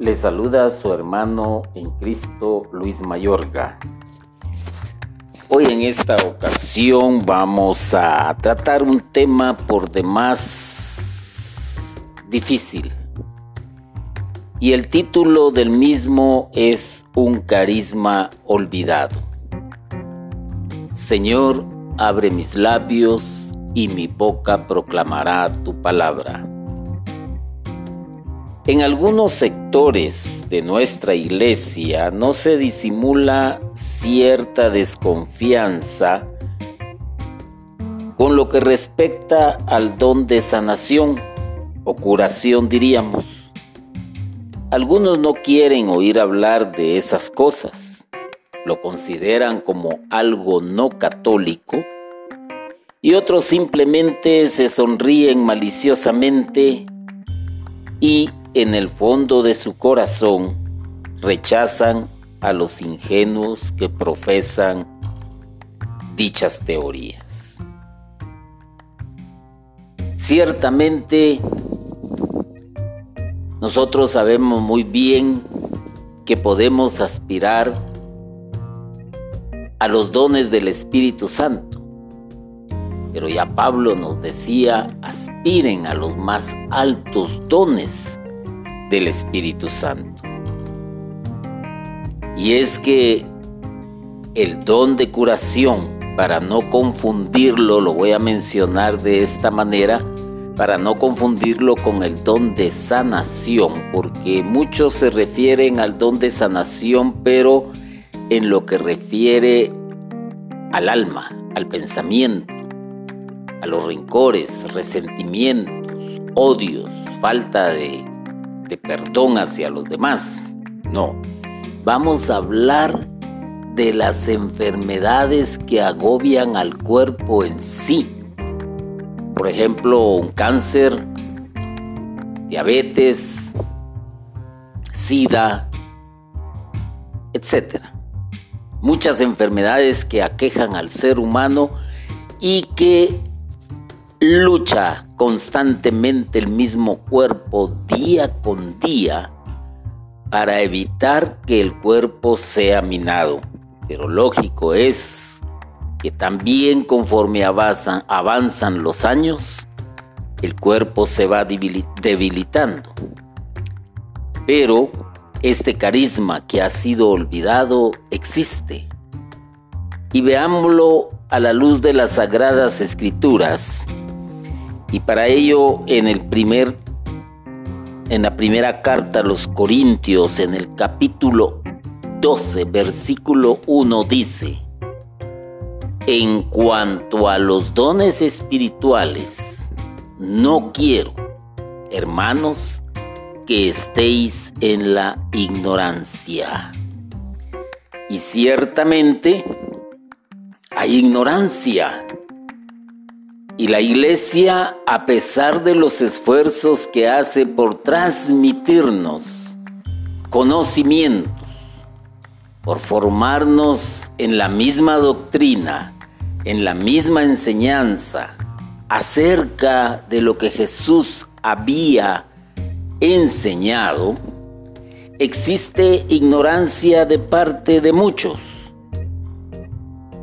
Le saluda su hermano en Cristo Luis Mayorga. Hoy en esta ocasión vamos a tratar un tema por demás difícil. Y el título del mismo es Un carisma olvidado. Señor, abre mis labios y mi boca proclamará tu palabra. En algunos sectores de nuestra iglesia no se disimula cierta desconfianza con lo que respecta al don de sanación o curación diríamos. Algunos no quieren oír hablar de esas cosas, lo consideran como algo no católico y otros simplemente se sonríen maliciosamente y en el fondo de su corazón rechazan a los ingenuos que profesan dichas teorías. Ciertamente, nosotros sabemos muy bien que podemos aspirar a los dones del Espíritu Santo. Pero ya Pablo nos decía, aspiren a los más altos dones del Espíritu Santo. Y es que el don de curación, para no confundirlo, lo voy a mencionar de esta manera, para no confundirlo con el don de sanación, porque muchos se refieren al don de sanación, pero en lo que refiere al alma, al pensamiento, a los rencores, resentimientos, odios, falta de de perdón hacia los demás. No, vamos a hablar de las enfermedades que agobian al cuerpo en sí. Por ejemplo, un cáncer, diabetes, sida, etc. Muchas enfermedades que aquejan al ser humano y que lucha constantemente el mismo cuerpo día con día para evitar que el cuerpo sea minado. Pero lógico es que también conforme avanzan, los años, el cuerpo se va debilitando. Pero este carisma que ha sido olvidado existe. Y veámoslo a la luz de las sagradas escrituras y para ello en el primer en la primera carta a los Corintios en el capítulo 12 versículo 1 dice En cuanto a los dones espirituales no quiero hermanos que estéis en la ignorancia. Y ciertamente hay ignorancia la iglesia, a pesar de los esfuerzos que hace por transmitirnos conocimientos, por formarnos en la misma doctrina, en la misma enseñanza, acerca de lo que Jesús había enseñado, existe ignorancia de parte de muchos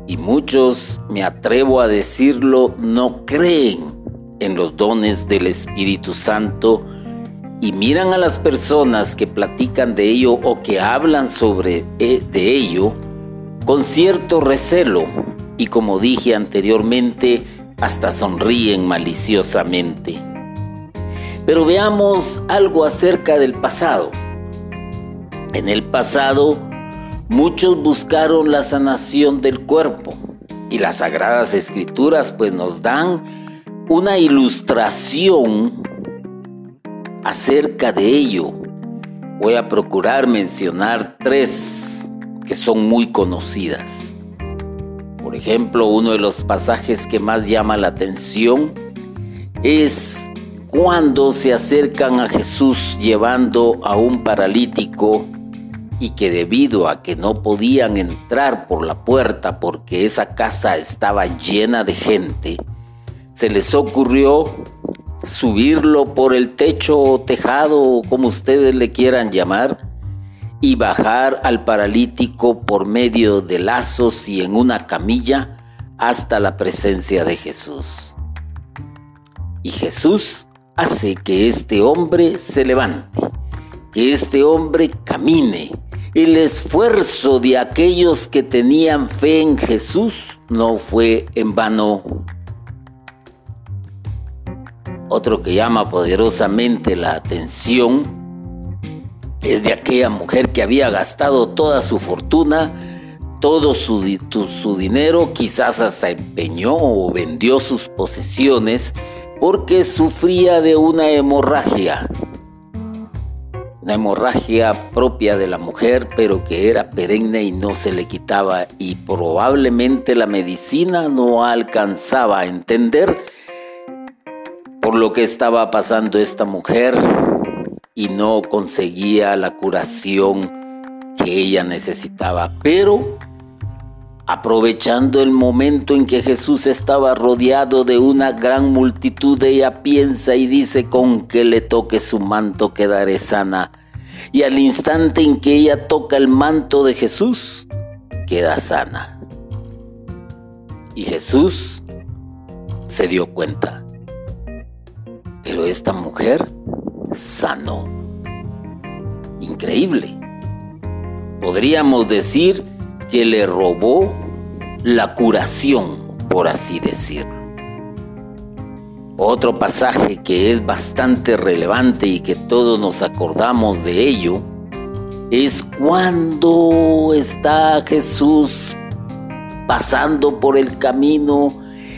y muchos, me atrevo a decirlo, no creen en los dones del Espíritu Santo y miran a las personas que platican de ello o que hablan sobre eh, de ello con cierto recelo y como dije anteriormente, hasta sonríen maliciosamente. Pero veamos algo acerca del pasado. En el pasado, Muchos buscaron la sanación del cuerpo y las sagradas escrituras pues nos dan una ilustración acerca de ello. Voy a procurar mencionar tres que son muy conocidas. Por ejemplo, uno de los pasajes que más llama la atención es cuando se acercan a Jesús llevando a un paralítico y que debido a que no podían entrar por la puerta porque esa casa estaba llena de gente, se les ocurrió subirlo por el techo o tejado como ustedes le quieran llamar y bajar al paralítico por medio de lazos y en una camilla hasta la presencia de Jesús. Y Jesús hace que este hombre se levante, que este hombre camine. El esfuerzo de aquellos que tenían fe en Jesús no fue en vano. Otro que llama poderosamente la atención es de aquella mujer que había gastado toda su fortuna, todo su, dinero, quizás hasta empeñó o vendió sus posesiones porque sufría de una hemorragia. Una hemorragia propia de la mujer, pero que era perenne y no se le quitaba y probablemente la medicina no alcanzaba a entender por lo que estaba pasando esta mujer y no conseguía la curación que ella necesitaba. Pero aprovechando el momento en que Jesús estaba rodeado de una gran multitud, ella piensa y dice, con que le toque su manto quedaré sana. Y al instante en que ella toca el manto de Jesús, queda sana. Y Jesús se dio cuenta pero esta mujer sanó. Increíble. Podríamos decir que le robó la curación, por así decirlo. Otro pasaje que es bastante relevante y que todos nos acordamos de ello es cuando está Jesús pasando por el camino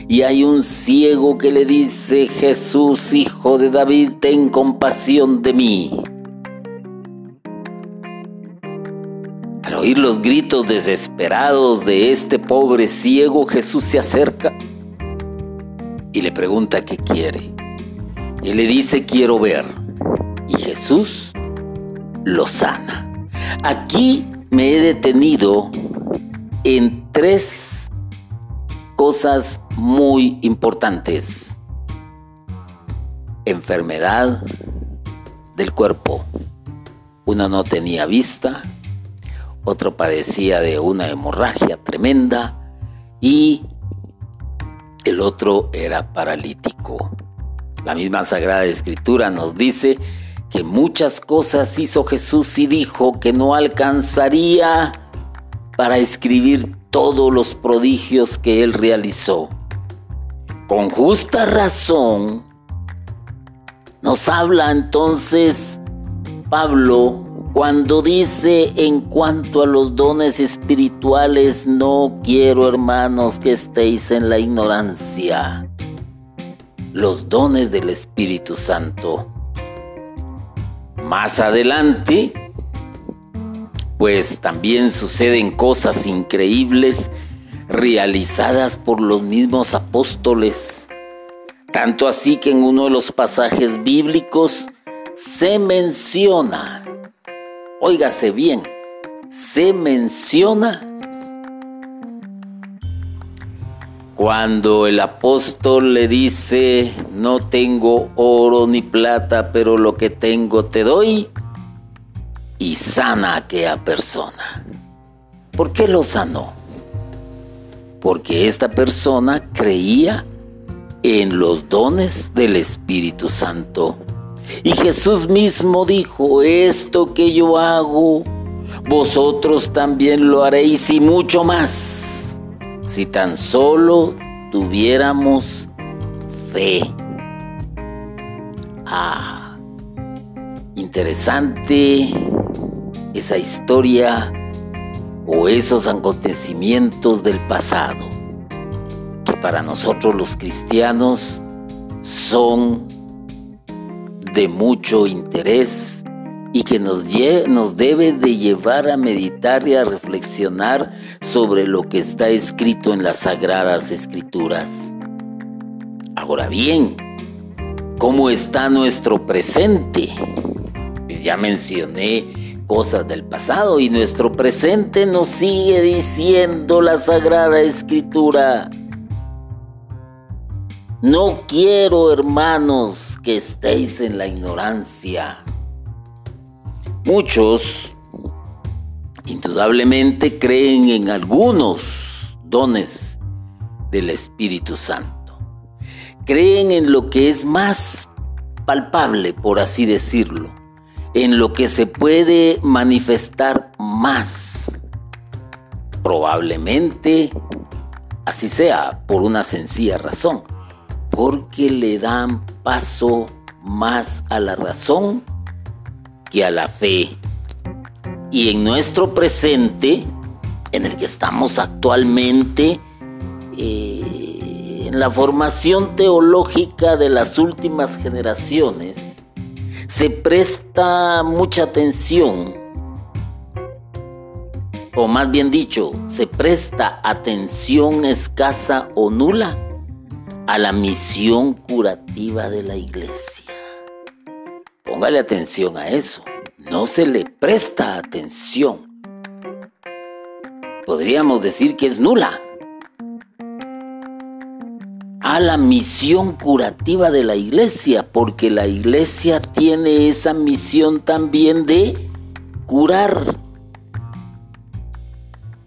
y hay un ciego que le dice, Jesús, hijo de David, ten compasión de mí. Oír los gritos desesperados de este pobre ciego, Jesús se acerca y le pregunta qué quiere. Y le dice, quiero ver. Y Jesús lo sana. Aquí me he detenido en tres cosas muy importantes. Enfermedad del cuerpo. Uno no tenía vista, otro padecía de una hemorragia tremenda y el otro era paralítico. La misma Sagrada Escritura nos dice que muchas cosas hizo Jesús y dijo que no alcanzaría para escribir todos los prodigios que él realizó. Con justa razón, nos habla entonces Pablo cuando dice en cuanto a los dones espirituales, no quiero hermanos que estéis en la ignorancia. Los dones del Espíritu Santo. Más adelante, pues también suceden cosas increíbles realizadas por los mismos apóstoles. Tanto así que en uno de los pasajes bíblicos se menciona, óigase bien, se menciona cuando el apóstol le dice, no tengo oro ni plata, pero lo que tengo te doy y sana a aquella persona. ¿Por qué lo sanó? Porque esta persona creía en los dones del Espíritu Santo. Y Jesús mismo dijo, esto que yo hago, vosotros también lo haréis y mucho más, si tan solo tuviéramos fe. Ah, interesante esa historia o esos acontecimientos del pasado que para nosotros los cristianos son de mucho interés y que nos, nos debe de llevar a meditar y a reflexionar sobre lo que está escrito en las sagradas escrituras. Ahora bien, ¿cómo está nuestro presente? Pues ya mencioné cosas del pasado y nuestro presente nos sigue diciendo la Sagrada Escritura. No quiero, hermanos, que estéis en la ignorancia. Muchos, indudablemente, creen en algunos dones del Espíritu Santo. Creen en lo que es más palpable, por así decirlo, en lo que se puede manifestar más. Probablemente así sea por una sencilla razón porque le dan paso más a la razón que a la fe. Y en nuestro presente, en el que estamos actualmente, eh, en la formación teológica de las últimas generaciones, se presta mucha atención, o más bien dicho, se presta atención escasa o nula a la misión curativa de la iglesia. Póngale atención a eso. No se le presta atención. Podríamos decir que es nula. A la misión curativa de la iglesia, porque la iglesia tiene esa misión también de curar.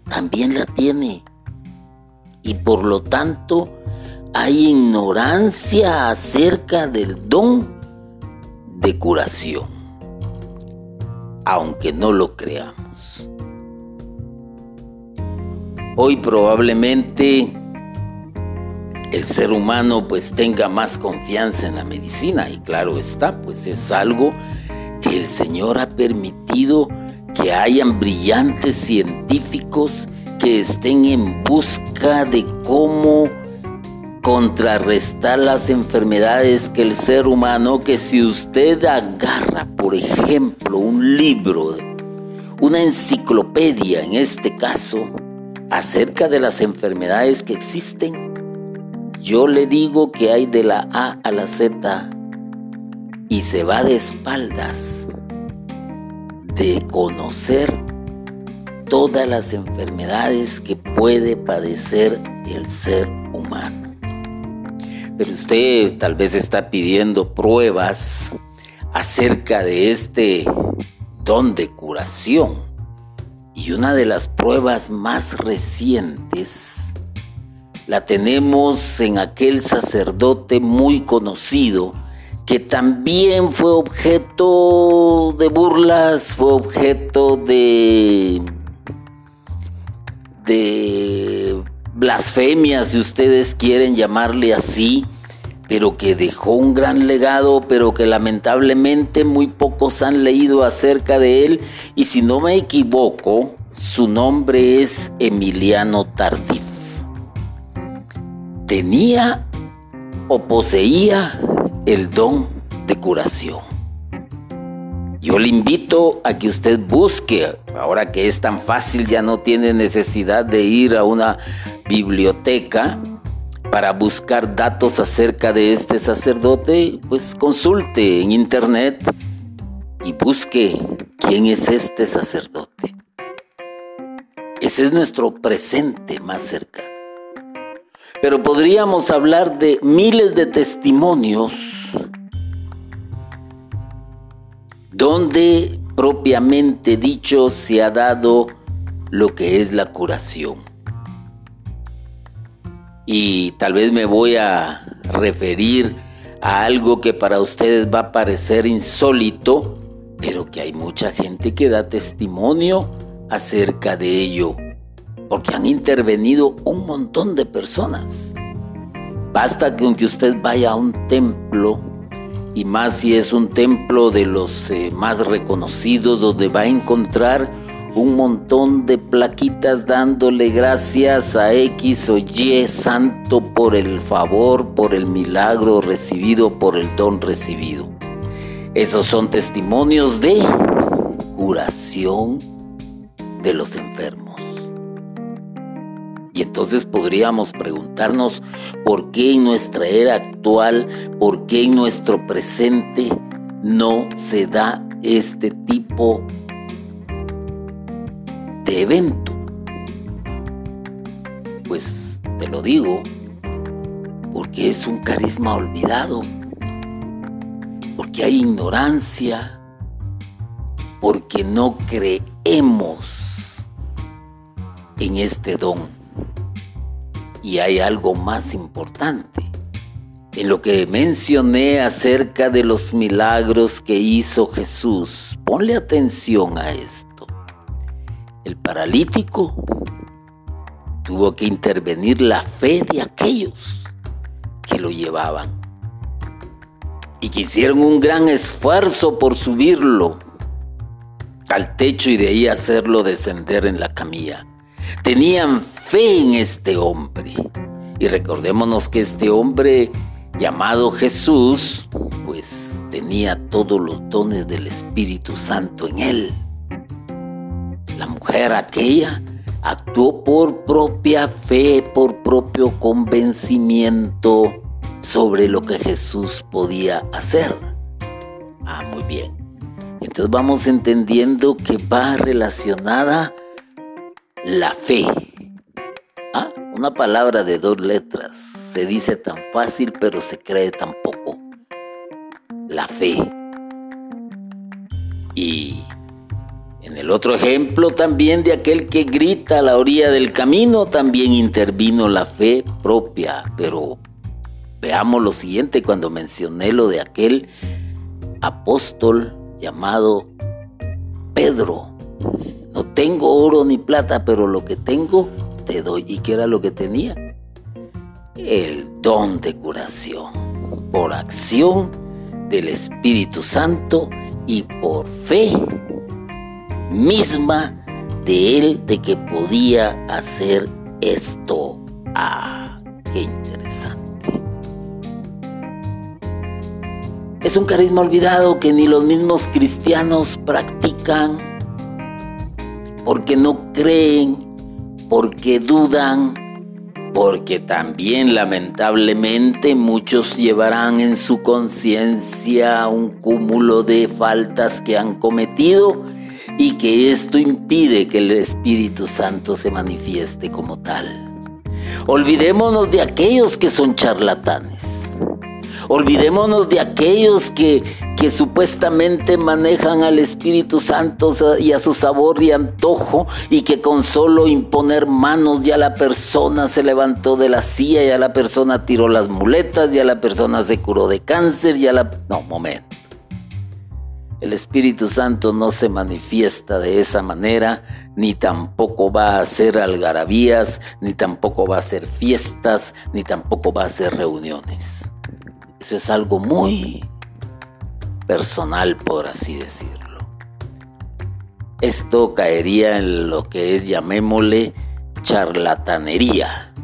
También la tiene. Y por lo tanto, hay ignorancia acerca del don de curación, aunque no lo creamos. Hoy probablemente el ser humano pues tenga más confianza en la medicina y claro está, pues es algo que el Señor ha permitido que hayan brillantes científicos que estén en busca de cómo contrarrestar las enfermedades que el ser humano, que si usted agarra, por ejemplo, un libro, una enciclopedia en este caso, acerca de las enfermedades que existen, yo le digo que hay de la A a la Z y se va de espaldas de conocer todas las enfermedades que puede padecer el ser humano. Pero usted tal vez está pidiendo pruebas acerca de este don de curación. Y una de las pruebas más recientes la tenemos en aquel sacerdote muy conocido que también fue objeto de burlas, fue objeto de de blasfemia, si ustedes quieren llamarle así, pero que dejó un gran legado, pero que lamentablemente muy pocos han leído acerca de él, y si no me equivoco, su nombre es Emiliano Tardif. Tenía o poseía el don de curación. Yo le invito a que usted busque, ahora que es tan fácil, ya no tiene necesidad de ir a una biblioteca para buscar datos acerca de este sacerdote, pues consulte en internet y busque quién es este sacerdote. Ese es nuestro presente más cercano. Pero podríamos hablar de miles de testimonios donde propiamente dicho se ha dado lo que es la curación. Y tal vez me voy a referir a algo que para ustedes va a parecer insólito, pero que hay mucha gente que da testimonio acerca de ello, porque han intervenido un montón de personas. Basta que aunque usted vaya a un templo, y más si es un templo de los eh, más reconocidos donde va a encontrar un montón de plaquitas dándole gracias a X o Y santo por el favor, por el milagro recibido, por el don recibido. Esos son testimonios de curación de los enfermos. Y entonces podríamos preguntarnos por qué en nuestra era actual, por qué en nuestro presente no se da este tipo de evento. Pues te lo digo, porque es un carisma olvidado, porque hay ignorancia, porque no creemos en este don. Y hay algo más importante. En lo que mencioné acerca de los milagros que hizo Jesús, ponle atención a esto. El paralítico tuvo que intervenir la fe de aquellos que lo llevaban y que hicieron un gran esfuerzo por subirlo al techo y de ahí hacerlo descender en la camilla. Tenían fe en este hombre. Y recordémonos que este hombre llamado Jesús, pues tenía todos los dones del Espíritu Santo en él. La mujer aquella actuó por propia fe, por propio convencimiento sobre lo que Jesús podía hacer. Ah, muy bien. Entonces vamos entendiendo que va relacionada la fe. Ah, una palabra de dos letras. Se dice tan fácil pero se cree tan poco. La fe. Y en el otro ejemplo también de aquel que grita a la orilla del camino, también intervino la fe propia. Pero veamos lo siguiente cuando mencioné lo de aquel apóstol llamado Pedro. No tengo oro ni plata, pero lo que tengo te doy. ¿Y qué era lo que tenía? El don de curación por acción del Espíritu Santo y por fe misma de él de que podía hacer esto. Ah, qué interesante. Es un carisma olvidado que ni los mismos cristianos practican porque no creen, porque dudan, porque también lamentablemente muchos llevarán en su conciencia un cúmulo de faltas que han cometido y que esto impide que el Espíritu Santo se manifieste como tal. Olvidémonos de aquellos que son charlatanes. Olvidémonos de aquellos que, supuestamente manejan al Espíritu Santo y a su sabor y antojo y que con solo imponer manos ya la persona se levantó de la silla, ya la persona tiró las muletas, ya la persona se curó de cáncer, ya la... No, momento. El Espíritu Santo no se manifiesta de esa manera, ni tampoco va a hacer algarabías, ni tampoco va a hacer fiestas, ni tampoco va a hacer reuniones. Eso es algo muy personal, por así decirlo. Esto caería en lo que es, llamémosle, charlatanería.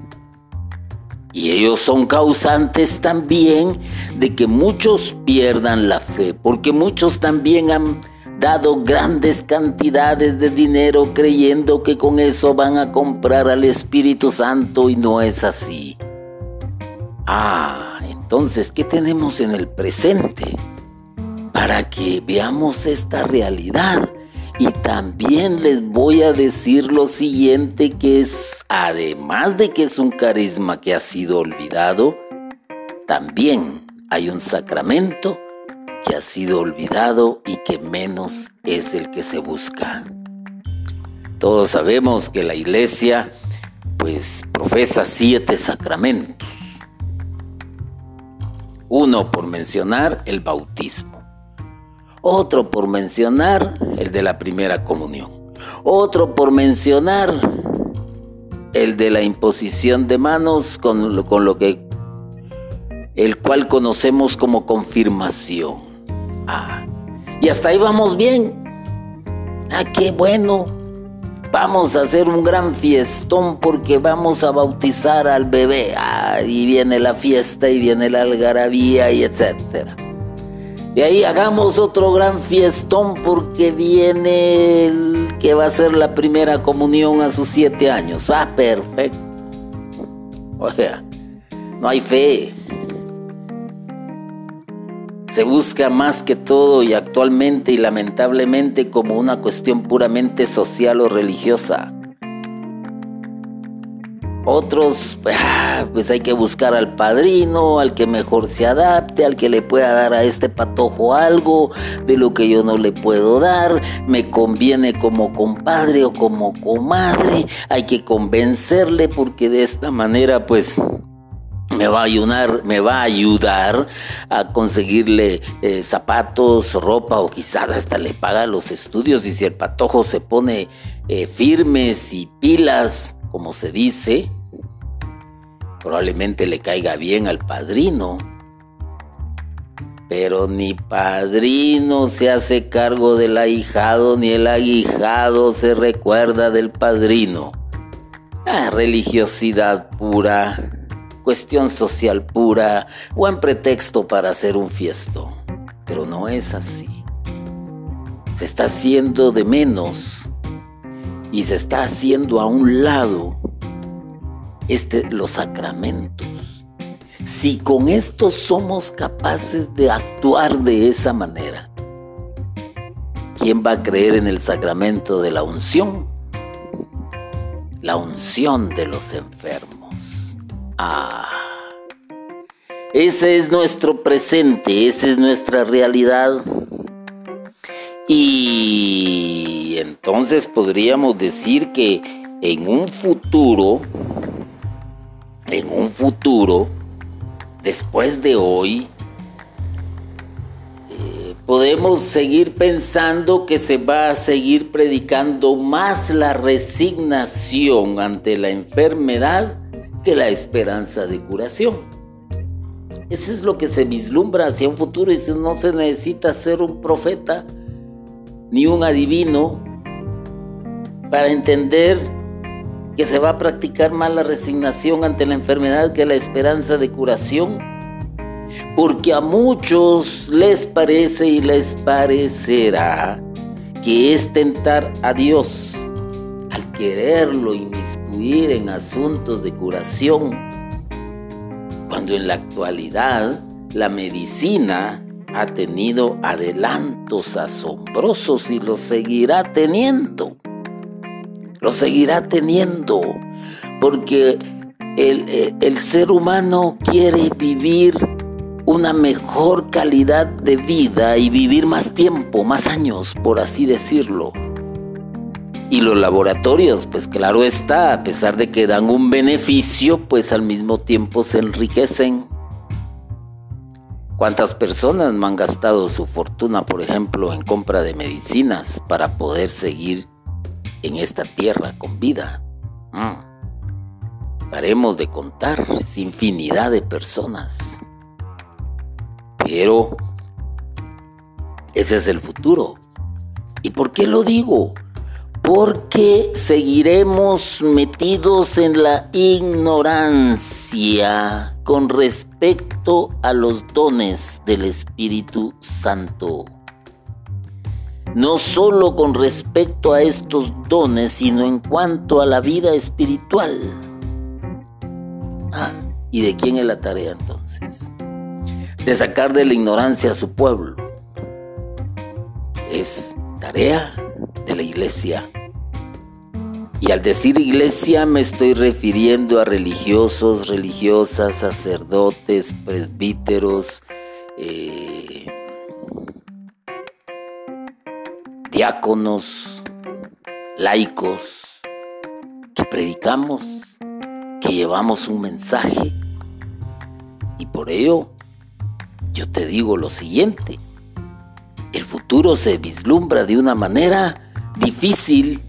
Y ellos son causantes también de que muchos pierdan la fe, porque muchos también han dado grandes cantidades de dinero creyendo que con eso van a comprar al Espíritu Santo y no es así. Ah, entonces, ¿qué tenemos en el presente? Para que veamos esta realidad y también les voy a decir lo siguiente, que es, además de que es un carisma que ha sido olvidado, también hay un sacramento que ha sido olvidado y que menos es el que se busca. Todos sabemos que la iglesia pues profesa siete sacramentos. Uno por mencionar el bautismo. Otro por mencionar el de la primera comunión. Otro por mencionar el de la imposición de manos con lo, con lo que el cual conocemos como confirmación. Ah, y hasta ahí vamos bien. Ah, qué bueno. Vamos a hacer un gran fiestón porque vamos a bautizar al bebé. Ah, y viene la fiesta y viene la algarabía y etcétera. Y ahí hagamos otro gran fiestón porque viene el que va a ser la primera comunión a sus siete años. Ah, perfecto. O sea, no hay fe. Se busca más que todo y actualmente y lamentablemente como una cuestión puramente social o religiosa. Otros, ah, pues hay que buscar al padrino, al que mejor se adapte, al que le pueda dar a este patojo algo de lo que yo no le puedo dar. Me conviene como compadre o como comadre. Hay que convencerle porque de esta manera, pues me va a ayudar, me va a ayudar a conseguirle eh, zapatos, ropa o quizás hasta le paga los estudios y si el patojo se pone eh, firmes y pilas, como se dice, probablemente le caiga bien al padrino. Pero ni padrino se hace cargo del ahijado, ni el ahijado se recuerda del padrino. Ah, religiosidad pura cuestión social pura, o en pretexto para hacer un fiesto. Pero no es así. Se está haciendo de menos y se está haciendo a un lado este, los sacramentos. Si con esto somos capaces de actuar de esa manera, ¿quién va a creer en el sacramento de la unción? La unción de los enfermos. Ah. Ese es nuestro presente, esa es nuestra realidad. Y entonces podríamos decir que en un futuro, en un futuro, después de hoy, eh, podemos seguir pensando que se va a seguir predicando más la resignación ante la enfermedad que la esperanza de curación. Eso es lo que se vislumbra hacia un futuro y no se necesita ser un profeta ni un adivino para entender que se va a practicar más la resignación ante la enfermedad que la esperanza de curación. Porque a muchos les parece y les parecerá que es tentar a Dios al quererlo inmiscuir en asuntos de curación, cuando en la actualidad la medicina ha tenido adelantos asombrosos y los seguirá teniendo. Lo seguirá teniendo porque el, el, ser humano quiere vivir una mejor calidad de vida y vivir más tiempo, más años, por así decirlo. Y los laboratorios, pues claro está, a pesar de que dan un beneficio, pues al mismo tiempo se enriquecen. ¿Cuántas personas no han gastado su fortuna, por ejemplo, en compra de medicinas para poder seguir en esta tierra con vida? Mm. Paremos de contar, es infinidad de personas. Pero ese es el futuro. ¿Y por qué lo digo? porque seguiremos metidos en la ignorancia con respecto a los dones del Espíritu Santo. No solo con respecto a estos dones, sino en cuanto a la vida espiritual. Ah, ¿y de quién es la tarea entonces? De sacar de la ignorancia a su pueblo. Es tarea de la iglesia y al decir iglesia me estoy refiriendo a religiosos, religiosas, sacerdotes, presbíteros, eh, diáconos, laicos, que predicamos, que llevamos un mensaje. Y por ello yo te digo lo siguiente, el futuro se vislumbra de una manera difícil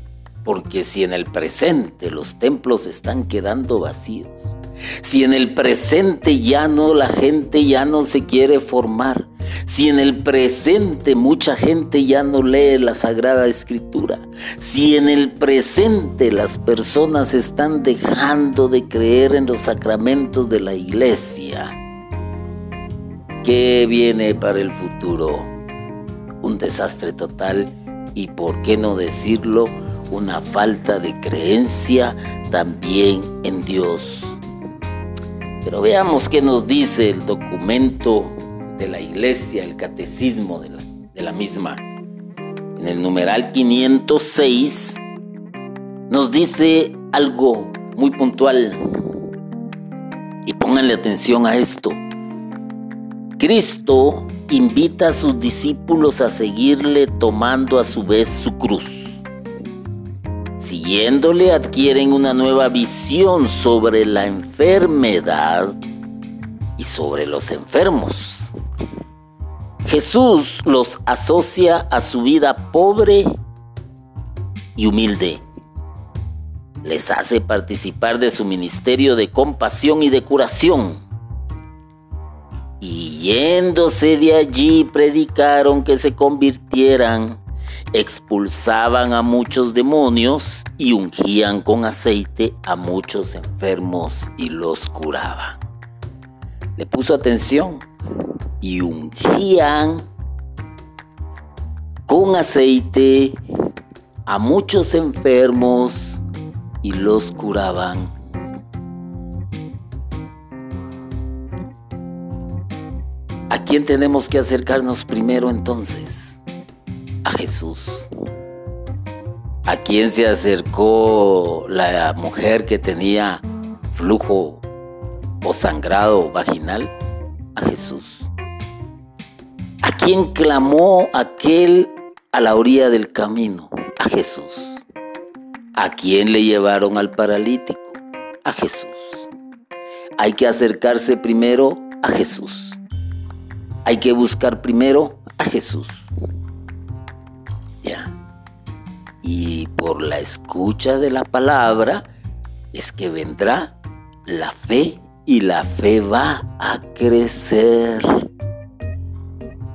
porque si en el presente los templos están quedando vacíos, si en el presente ya no la gente ya no se quiere formar, si en el presente mucha gente ya no lee la Sagrada Escritura, si en el presente las personas están dejando de creer en los sacramentos de la iglesia, ¿qué viene para el futuro? Un desastre total y, ¿por qué no decirlo? Una falta de creencia también en Dios. Pero veamos qué nos dice el documento de la iglesia, el catecismo de la, misma. En el numeral 506 nos dice algo muy puntual. Y pónganle atención a esto. Cristo invita a sus discípulos a seguirle tomando a su vez su cruz. Siguiéndole adquieren una nueva visión sobre la enfermedad y sobre los enfermos. Jesús los asocia a su vida pobre y humilde. Les hace participar de su ministerio de compasión y de curación. Y yéndose de allí predicaron que se convirtieran, expulsaban a muchos demonios y ungían con aceite a muchos enfermos y los curaban. Le puso atención y ungían con aceite a muchos enfermos y los curaban. ¿A quién tenemos que acercarnos primero entonces? Jesús. ¿A quién se acercó la mujer que tenía flujo o sangrado vaginal? A Jesús. ¿A quién clamó aquel a la orilla del camino? A Jesús. ¿A quién le llevaron al paralítico? A Jesús. Hay que acercarse primero a Jesús. Hay que buscar primero a Jesús. Por la escucha de la palabra es que vendrá la fe y la fe va a crecer.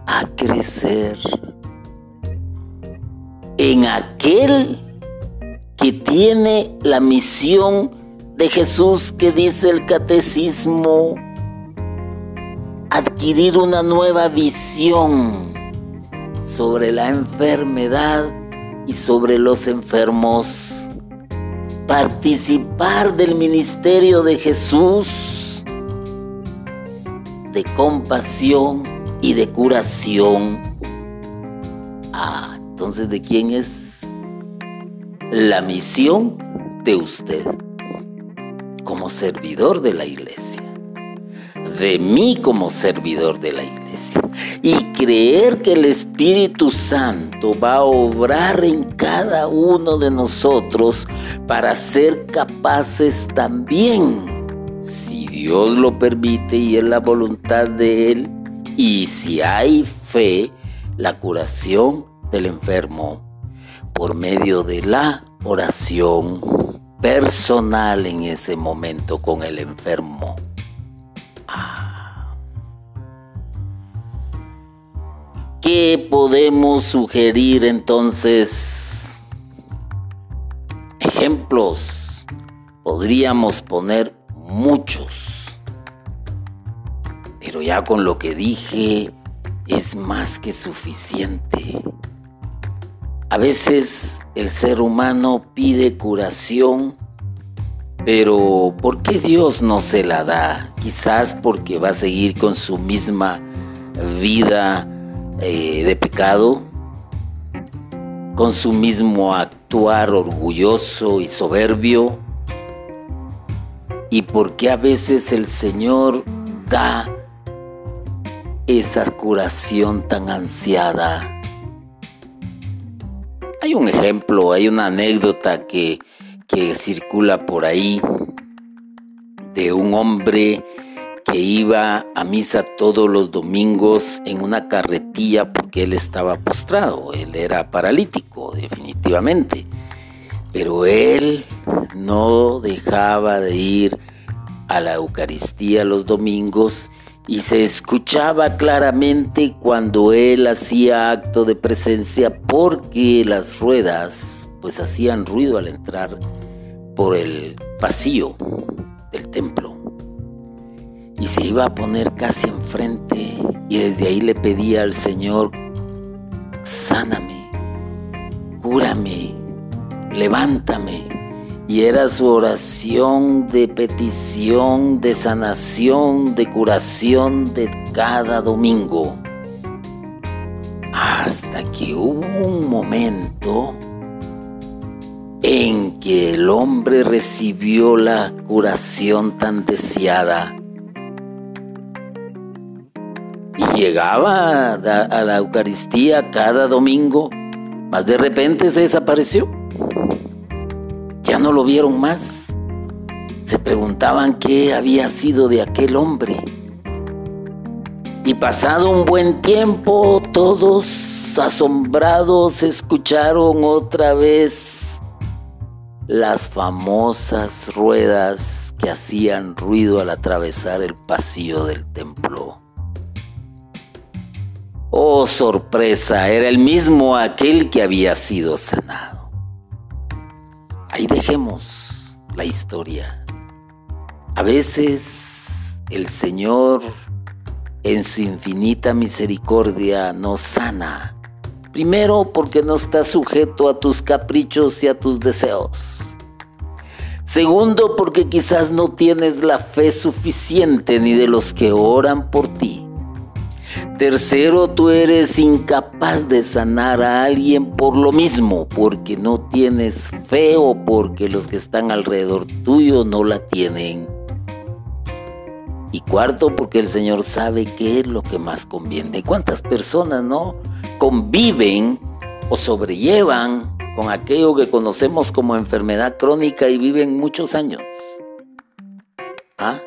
A crecer en aquel que tiene la misión de Jesús que dice el catecismo, adquirir una nueva visión sobre la enfermedad y sobre los enfermos, participar del ministerio de Jesús de compasión y de curación. Ah, entonces, ¿de quién es la misión de usted como servidor de la iglesia? De mí como servidor de la iglesia. Y creer que el Espíritu Santo va a obrar en cada uno de nosotros para ser capaces también, si Dios lo permite y es la voluntad de Él, y si hay fe, la curación del enfermo por medio de la oración personal en ese momento con el enfermo. ¿Qué podemos sugerir entonces? Ejemplos. Podríamos poner muchos. Pero ya con lo que dije es más que suficiente. A veces el ser humano pide curación, pero ¿por qué Dios no se la da? Quizás porque va a seguir con su misma vida eh, de pecado, con su mismo actuar orgulloso y soberbio, y porque a veces el Señor da esa curación tan ansiada. Hay un ejemplo, hay una anécdota que, circula por ahí de un hombre que iba a misa todos los domingos en una carretilla porque él estaba postrado, él era paralítico definitivamente, pero él no dejaba de ir a la Eucaristía los domingos y se escuchaba claramente cuando él hacía acto de presencia porque las ruedas pues hacían ruido al entrar por el pasillo del templo. Y se iba a poner casi enfrente y desde ahí le pedía al Señor, sáname, cúrame, levántame y era su oración de petición, de sanación, de curación de cada domingo. Hasta que hubo un momento en que el hombre recibió la curación tan deseada llegaba a la Eucaristía cada domingo, mas de repente se desapareció. Ya no lo vieron más. Se preguntaban qué había sido de aquel hombre. Y pasado un buen tiempo, todos asombrados escucharon otra vez las famosas ruedas que hacían ruido al atravesar el pasillo del templo. Oh sorpresa, era el mismo aquel que había sido sanado. Ahí dejemos la historia. A veces el Señor en su infinita misericordia nos sana. Primero porque no está sujeto a tus caprichos y a tus deseos. Segundo porque quizás no tienes la fe suficiente ni de los que oran por ti. Tercero, tú eres incapaz de sanar a alguien por lo mismo, porque no tienes fe o porque los que están alrededor tuyo no la tienen. Y cuarto, porque el Señor sabe qué es lo que más conviene. ¿Cuántas personas no conviven o sobrellevan con aquello que conocemos como enfermedad crónica y viven muchos años? ¿Ah?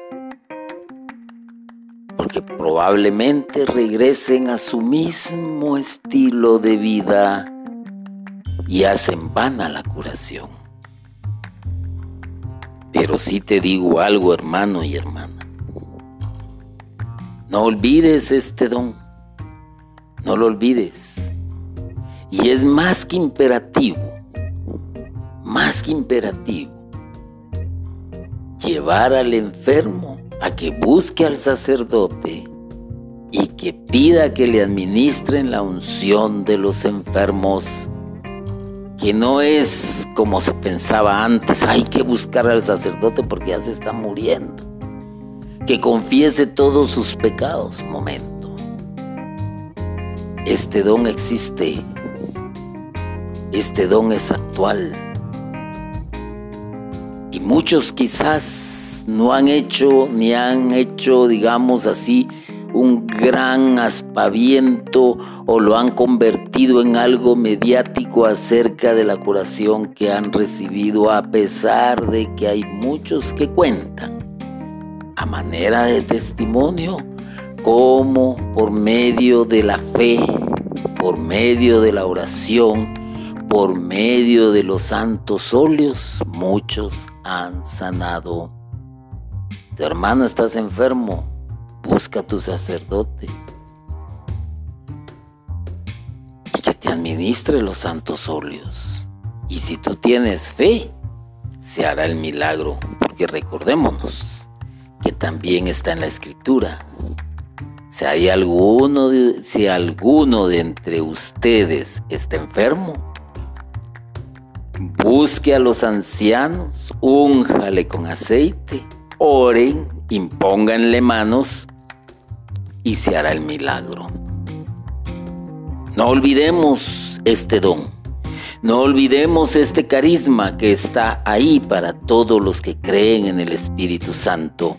Porque probablemente regresen a su mismo estilo de vida y hacen vana la curación. Pero sí te digo algo, hermano y hermana. No olvides este don. No lo olvides. Y es más que imperativo, más que imperativo, llevar al enfermo a que busque al sacerdote y que pida que le administren la unción de los enfermos, que no es como se pensaba antes, hay que buscar al sacerdote porque ya se está muriendo que confiese todos sus pecados. Momento. Este don existe. Este don es actual. Y muchos quizás no han hecho ni han hecho, digamos así, un gran aspaviento o lo han convertido en algo mediático acerca de la curación que han recibido a pesar de que hay muchos que cuentan a manera de testimonio, como por medio de la fe, por medio de la oración, por medio de los santos óleos, muchos han sanado. Tu hermano estás enfermo, busca a tu sacerdote y que te administre los santos óleos. Y si tú tienes fe, se hará el milagro, porque recordémonos, que también está en la escritura. Si hay alguno de, si alguno de entre ustedes está enfermo, busque a los ancianos, únjale con aceite, oren, impónganle manos y se hará el milagro. No olvidemos este don. No olvidemos este carisma que está ahí para todos los que creen en el Espíritu Santo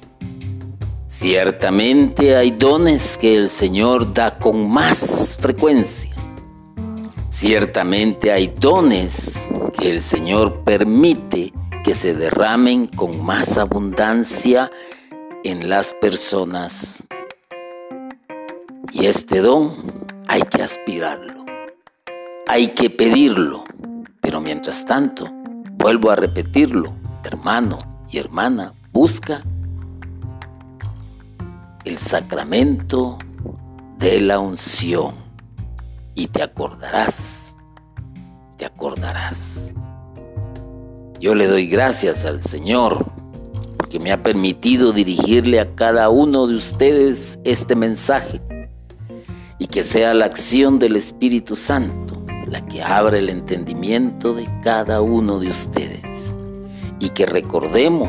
Ciertamente hay dones que el Señor da con más frecuencia. Ciertamente hay dones que el Señor permite que se derramen con más abundancia en las personas. Y este don hay que aspirarlo, hay que pedirlo. Pero mientras tanto, vuelvo a repetirlo, hermano y hermana, busca el sacramento de la unción y te acordarás, te acordarás. Yo le doy gracias al Señor porque me ha permitido dirigirle a cada uno de ustedes este mensaje y que sea la acción del Espíritu Santo la que abra el entendimiento de cada uno de ustedes y que recordemos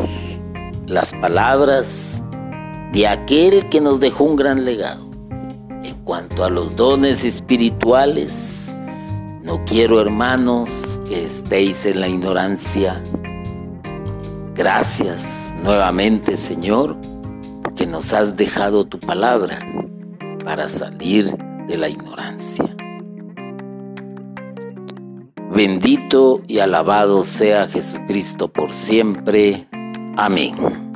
las palabras de aquel que nos dejó un gran legado. En cuanto a los dones espirituales, No quiero, hermanos, que estéis en la ignorancia. Gracias nuevamente, Señor, porque nos has dejado tu palabra para salir de la ignorancia. Bendito y alabado sea Jesucristo por siempre. Amén.